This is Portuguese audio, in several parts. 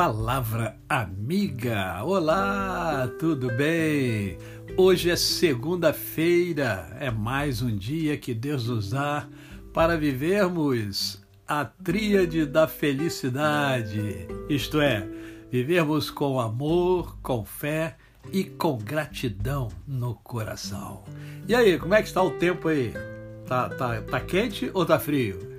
Palavra Amiga. Olá, tudo bem? Hoje é segunda-feira, é mais um dia que Deus nos dá para vivermos a tríade da felicidade, isto é, vivermos com amor, com fé e com gratidão no coração. E aí, como é que está o tempo aí? Tá, tá, tá quente ou tá frio?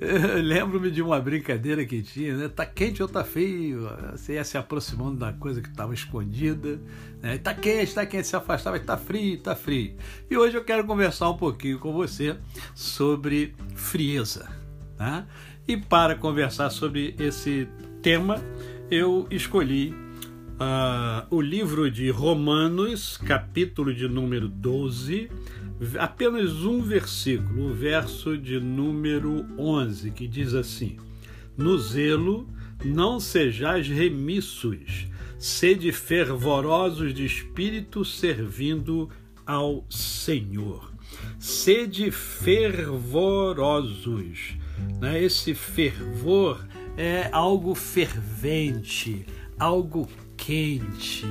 Lembro-me de uma brincadeira que tinha, né? Tá quente ou tá frio? Você ia se aproximando da coisa que estava escondida. Né? Tá quente, tá quente, se afastava, tá frio, tá frio. E hoje eu quero conversar um pouquinho com você sobre frieza. Tá? E para conversar sobre esse tema, eu escolhi uh, o livro de Romanos, capítulo de número 12 apenas um versículo, o verso de número 11, que diz assim: No zelo não sejais remissos, sede fervorosos de espírito, servindo ao Senhor. Sede fervorosos. Né? Esse fervor é algo fervente, algo quente,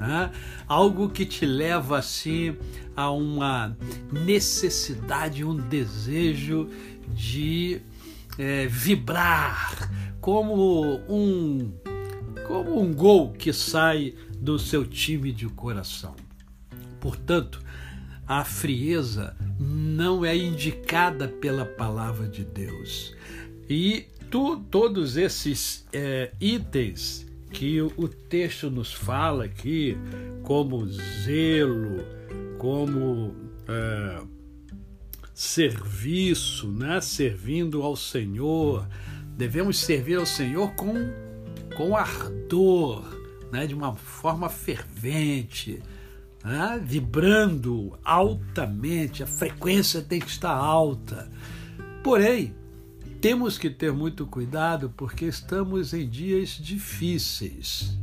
né? algo que te leva assim a uma necessidade, um desejo de é, vibrar como um como um gol que sai do seu time de coração. Portanto, a frieza não é indicada pela palavra de Deus. E tu, todos esses é, itens que o texto nos fala aqui, como zelo, como é, serviço, né? servindo ao Senhor. Devemos servir ao Senhor com, com ardor, né? de uma forma fervente, né? vibrando altamente. A frequência tem que estar alta. Porém, temos que ter muito cuidado porque estamos em dias difíceis.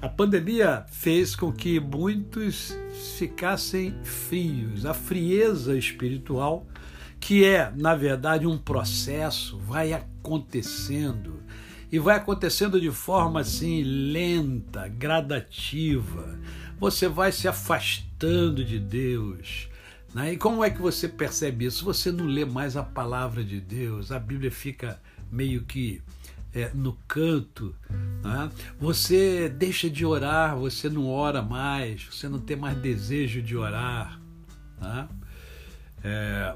A pandemia fez com que muitos ficassem frios. A frieza espiritual, que é, na verdade, um processo, vai acontecendo. E vai acontecendo de forma assim lenta, gradativa. Você vai se afastando de Deus. Né? E como é que você percebe isso? Você não lê mais a palavra de Deus, a Bíblia fica meio que é, no canto, né? você deixa de orar, você não ora mais, você não tem mais desejo de orar, né? é,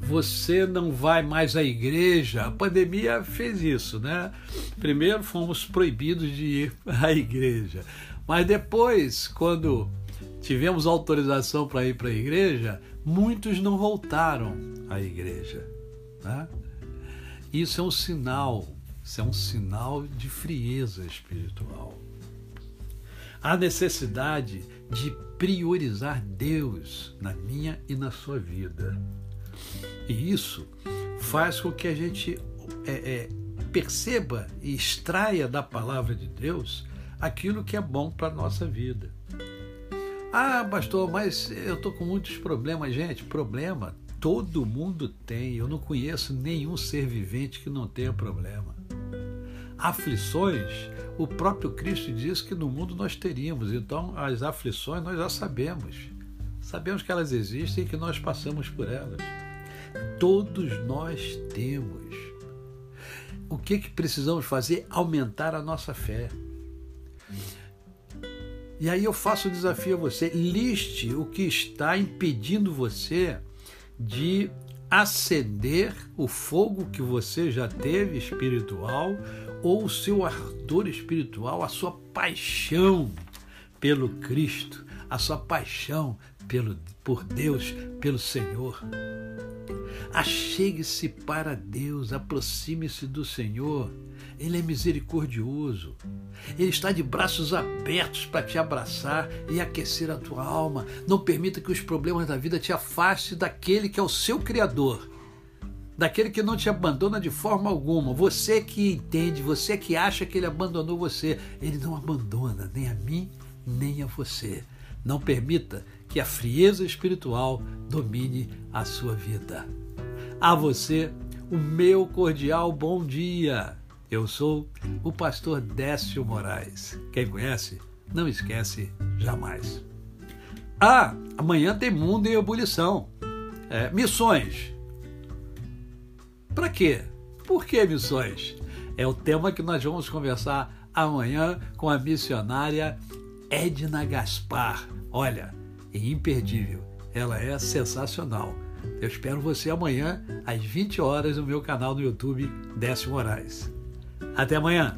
você não vai mais à igreja. A pandemia fez isso, né? Primeiro fomos proibidos de ir à igreja, mas depois, quando tivemos autorização para ir para a igreja, muitos não voltaram à igreja. Né? Isso é um sinal isso é um sinal de frieza espiritual. Há necessidade de priorizar Deus na minha e na sua vida. E isso faz com que a gente é, é, perceba e extraia da palavra de Deus aquilo que é bom para a nossa vida. Ah, pastor, mas eu estou com muitos problemas. Gente, problema todo mundo tem. Eu não conheço nenhum ser vivente que não tenha problema aflições, o próprio Cristo diz que no mundo nós teríamos. Então, as aflições nós já sabemos. Sabemos que elas existem e que nós passamos por elas. Todos nós temos. O que, que precisamos fazer? Aumentar a nossa fé. E aí eu faço o desafio a você: liste o que está impedindo você de acender o fogo que você já teve espiritual ou o seu ardor espiritual, a sua paixão pelo Cristo, a sua paixão pelo, por Deus, pelo Senhor. Achegue-se para Deus, aproxime-se do Senhor. Ele é misericordioso. Ele está de braços abertos para te abraçar e aquecer a tua alma. Não permita que os problemas da vida te afastem daquele que é o seu Criador daquele que não te abandona de forma alguma. Você que entende, você que acha que ele abandonou você, ele não abandona nem a mim, nem a você. Não permita que a frieza espiritual domine a sua vida. A você, o meu cordial bom dia Eu sou o pastor Décio Moraes. Quem conhece, não esquece jamais. Ah, amanhã tem Mundo em Ebulição. É, missões. Para quê? Por que missões? É o tema que nós vamos conversar amanhã com a missionária Edna Gaspar. Olha, é imperdível. Ela é sensacional. Eu espero você amanhã às 20 horas no meu canal no YouTube Décio Moraes. Até amanhã!